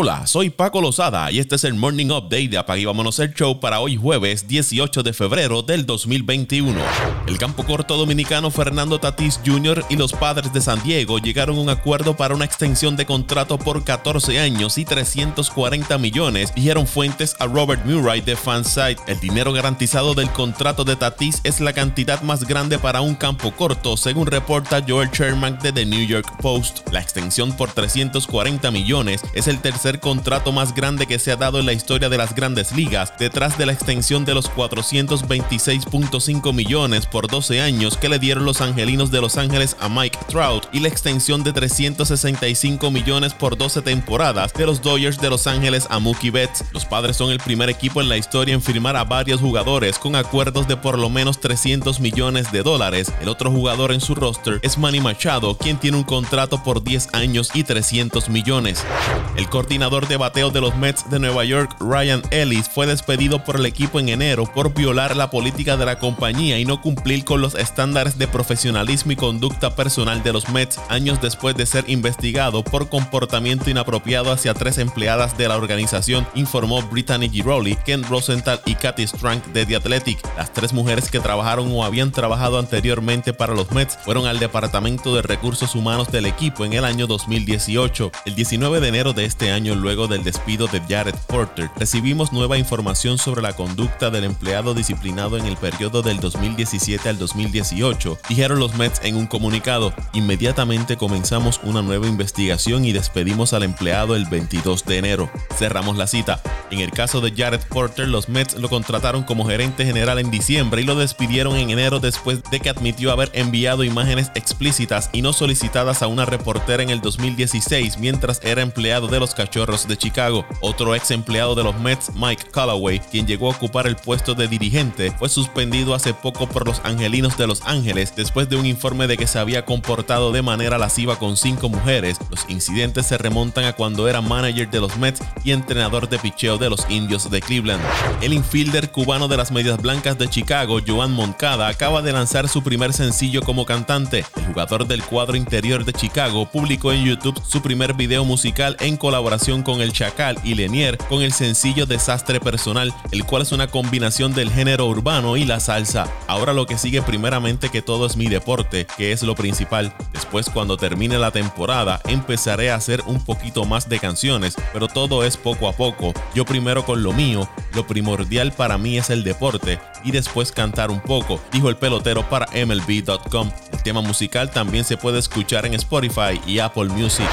Hola, soy Paco Lozada y este es el Morning Update de Apague Vámonos el Show para hoy jueves 18 de febrero del 2021. El campo corto dominicano Fernando Tatis Jr. y los padres de San Diego llegaron a un acuerdo para una extensión de contrato por 14 años y 340 millones, dijeron fuentes a Robert Murray de Fansite. El dinero garantizado del contrato de Tatis es la cantidad más grande para un campo corto, según reporta Joel Sherman de The New York Post. La extensión por 340 millones es el tercer contrato más grande que se ha dado en la historia de las grandes ligas, detrás de la extensión de los 426.5 millones por 12 años que le dieron los angelinos de Los Ángeles a Mike Trout y la extensión de 365 millones por 12 temporadas de los Dodgers de Los Ángeles a Mookie Betts. Los padres son el primer equipo en la historia en firmar a varios jugadores con acuerdos de por lo menos 300 millones de dólares. El otro jugador en su roster es Manny Machado, quien tiene un contrato por 10 años y 300 millones. El coordinador de bateo de los Mets de Nueva York, Ryan Ellis, fue despedido por el equipo en enero por violar la política de la compañía y no cumplir con los estándares de profesionalismo y conducta personal de los Mets años después de ser investigado por comportamiento inapropiado hacia tres empleadas de la organización, informó Brittany Giroli, Ken Rosenthal y Kathy Strang de The Athletic. Las tres mujeres que trabajaron o habían trabajado anteriormente para los Mets fueron al Departamento de Recursos Humanos del equipo en el año 2018. El 19 de enero de este año luego del despido de Jared Porter, recibimos nueva información sobre la conducta del empleado disciplinado en el periodo del 2017 al 2018, dijeron los Mets en un comunicado. Inmediatamente comenzamos una nueva investigación y despedimos al empleado el 22 de enero. Cerramos la cita. En el caso de Jared Porter, los Mets lo contrataron como gerente general en diciembre y lo despidieron en enero después de que admitió haber enviado imágenes explícitas y no solicitadas a una reportera en el 2016 mientras era empleado de los Cachorros de Chicago. Otro ex empleado de los Mets, Mike Callaway, quien llegó a ocupar el puesto de dirigente, fue suspendido hace poco por los Angelinos de Los Ángeles después de un informe de que se había comportado de manera lasciva con cinco mujeres. Los incidentes se remontan a cuando era manager de los Mets y entrenador de picheo de los Indios de Cleveland. El infielder cubano de las Medias Blancas de Chicago, Joan Moncada, acaba de lanzar su primer sencillo como cantante. El jugador del cuadro interior de Chicago publicó en YouTube su primer video musical en colaboración con el Chacal y Lenier con el sencillo Desastre Personal, el cual es una combinación del género urbano y la salsa. Ahora lo que sigue primeramente que todo es mi deporte, que es lo principal. Después cuando termine la temporada empezaré a hacer un poquito más de canciones, pero todo es poco a poco. Yo primero con lo mío, lo primordial para mí es el deporte y después cantar un poco, dijo el pelotero para MLB.com. Tema musical también se puede escuchar en Spotify y Apple Music.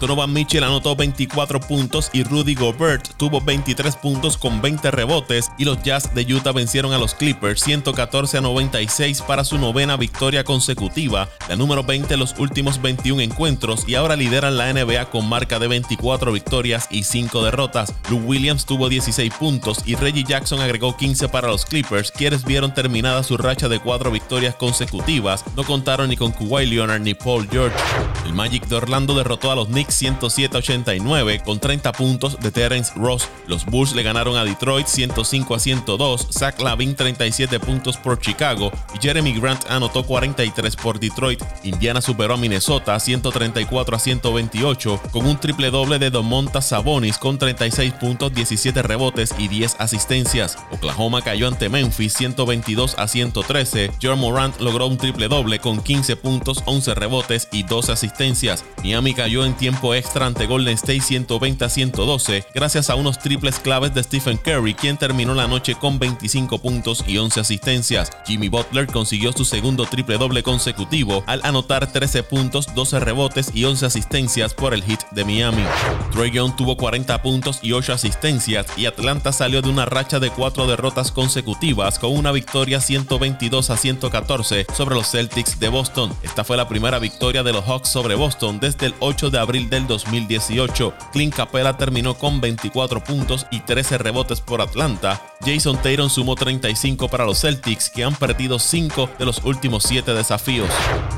Donovan Mitchell anotó 24 puntos y Rudy Gobert tuvo 23 puntos con 20 rebotes y los Jazz de Utah vencieron a los Clippers 114 a 96 para su novena victoria consecutiva, la número 20 en los últimos 21 encuentros y ahora lideran la NBA con marca de 24 victorias y 5 derrotas. Lou Williams tuvo 16 puntos y Reggie Jackson agregó 15 para los Clippers, quienes vieron terminada su racha de 4 victorias consecutivas, no contaron ni con Kawhi Leonard ni Paul George. El Magic de Orlando derrotó a los Knicks 107 a 89 con 30 puntos de Terence Ross. Los Bulls le ganaron a Detroit 105 a 102, Zach Lavin 37 puntos por Chicago y Jeremy Grant anotó 43 por Detroit. Indiana superó a Minnesota 134 a 128 con un triple doble de Domonta Sabonis con 36 puntos, 17 rebotes y 10 asistencias. Oklahoma cayó ante Memphis 122 a 113. John Morant logró un triple doble con 15 puntos, 11 rebotes y 12 asistencias. Miami cayó en tiempo extra ante Golden State 120 a 112 gracias a unos triples claves de Stephen Curry, quien terminó la noche con 25 puntos y 11 asistencias. Jimmy Butler consiguió su segundo triple doble consecutivo al anotar 13 puntos, 12 rebotes y 11 asistencias por el hit de Miami. Trey Young tuvo 40 puntos y 8 asistencias y Atlanta salió de una racha de 4 derrotas consecutivas con una victoria 122 a 114 sobre los Celtics de Boston. Esta fue la primera victoria de los Hawks sobre Boston desde el 8 de abril del 2018. Clint Capella terminó con 24 puntos y 13 rebotes por Atlanta. Jason Tatum sumó 35 para los Celtics, que han perdido 5 de los últimos 7 desafíos.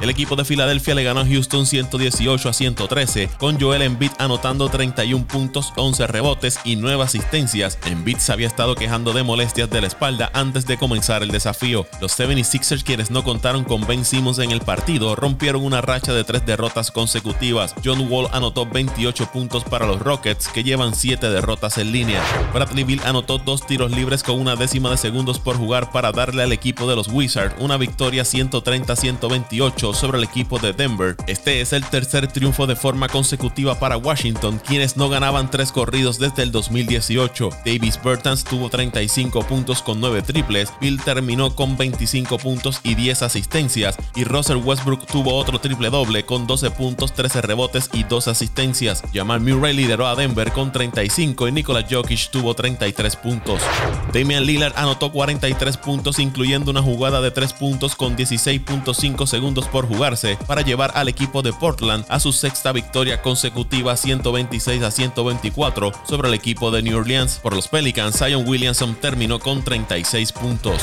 El equipo de Filadelfia le ganó a Houston 118 a 113, con Joel Embiid anotando 31 puntos, 11 rebotes y 9 asistencias. Embiid se había estado quejando de molestias de la espalda antes de comenzar el desafío. Los 76ers, quienes no contaron con Ben Simmons en el partido rompieron una racha de tres derrotas consecutivas. John Wall anotó 28 puntos para los Rockets, que llevan 7 derrotas en línea. Bradley Bill anotó dos tiros libres con una décima de segundos por jugar para darle al equipo de los Wizards una victoria 130-128 sobre el equipo de Denver. Este es el tercer triunfo de forma consecutiva para Washington, quienes no ganaban tres corridos desde el 2018. Davis Bertans tuvo 35 puntos con 9 triples, Bill terminó con 25 puntos y 10 asistencias, y Russell Westbrook tuvo otro triple doble con 12 puntos, 13 rebotes y 2 asistencias. Jamal Murray lideró a Denver con 35 y Nikola Jokic tuvo 33 puntos. Damian Lillard anotó 43 puntos, incluyendo una jugada de 3 puntos con 16.5 segundos por jugarse para llevar al equipo de Portland a su sexta victoria consecutiva 126 a 124 sobre el equipo de New Orleans. Por los Pelicans, Zion Williamson terminó con 36 puntos.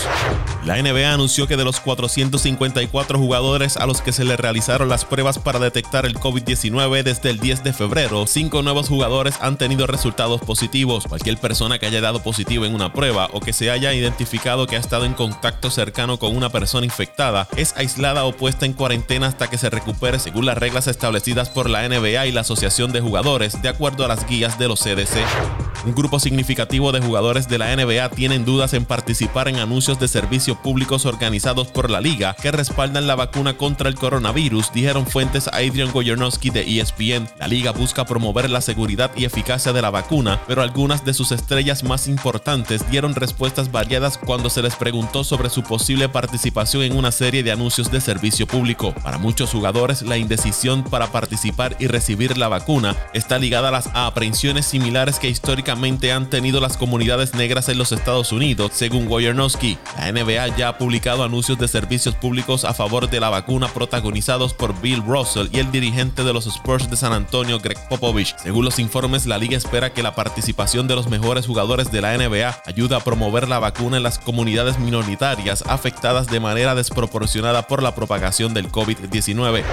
La NBA anunció que de los 454 jugadores a los que se le realizaron las pruebas para detectar el COVID-19 desde el 10 de febrero, 5 nuevos jugadores han tenido resultados positivos. Cualquier persona que haya dado positivo en una prueba o que se haya identificado que ha estado en contacto cercano con una persona infectada es aislada o puesta en cuarentena hasta que se recupere según las reglas establecidas por la NBA y la Asociación de Jugadores, de acuerdo a las guías de los CDC. Un grupo significativo de jugadores de la NBA tienen dudas en participar en anuncios de servicios públicos organizados por la liga que respaldan la vacuna contra el coronavirus, dijeron fuentes a Adrian Wojnarowski de ESPN. La liga busca promover la seguridad y eficacia de la vacuna, pero algunas de sus estrellas más importantes dieron respuestas variadas cuando se les preguntó sobre su posible participación en una serie de anuncios de servicio público. Para muchos jugadores, la indecisión para participar y recibir la vacuna está ligada a las aprehensiones similares que históricamente han tenido las comunidades negras en los Estados Unidos, según Wojnarowski. La NBA ya ha publicado anuncios de servicios públicos a favor de la vacuna protagonizados por Bill Russell y el dirigente de los Spurs de San Antonio, Greg Popovich. Según los informes, la liga espera que la participación de los mejores jugadores de la NBA ayude a promover la vacuna en las comunidades minoritarias afectadas de manera desproporcionada por la propagación del COVID-19.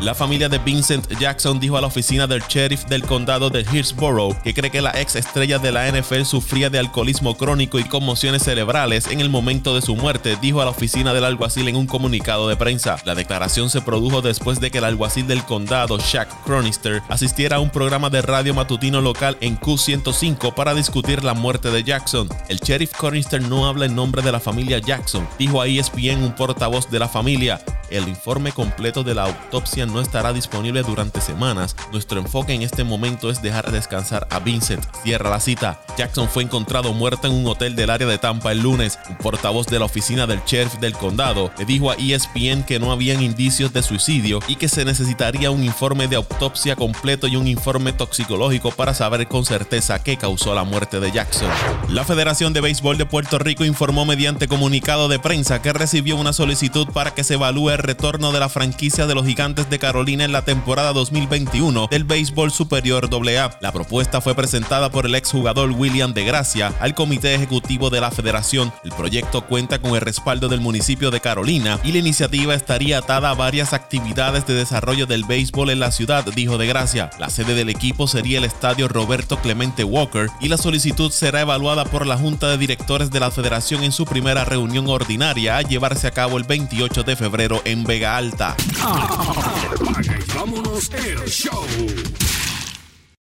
La familia de Vincent Jackson dijo a la oficina del sheriff del condado de Hillsborough que cree que la ex de la NFL sufría de alcoholismo crónico y conmociones cerebrales en el momento de su muerte, dijo a la oficina del alguacil en un comunicado de prensa. La declaración se produjo después de que el alguacil del condado, Shaq Cronister, asistiera a un programa de radio matutino local en Q105 para discutir la muerte de Jackson. El sheriff Cronister no habla en nombre de la familia Jackson, dijo a ESPN un portavoz de la familia. El informe completo de la autopsia no estará disponible durante semanas. Nuestro enfoque en este momento es dejar descansar a Vincent. Cierra la cita. Jackson fue encontrado muerto en un hotel del área de Tampa el lunes. Un portavoz de la oficina del sheriff del condado le dijo a ESPN que no habían indicios de suicidio y que se necesitaría un informe de autopsia completo y un informe toxicológico para saber con certeza qué causó la muerte de Jackson. La Federación de Béisbol de Puerto Rico informó mediante comunicado de prensa que recibió una solicitud para que se evalúe el retorno de la franquicia de los Gigantes de Carolina en la temporada 2021 del béisbol superior AA. La propuesta fue presentada por el exjugador William de Gracia al comité ejecutivo de la federación. El proyecto cuenta con el respaldo del municipio de Carolina y la iniciativa estaría atada a varias actividades de desarrollo del béisbol en la ciudad, dijo de Gracia. La sede del equipo sería el estadio Roberto Clemente Walker y la solicitud será evaluada por la Junta de Directores de la Federación en su primera reunión ordinaria a llevarse a cabo el 28 de febrero en Vega Alta. Vámonos el show.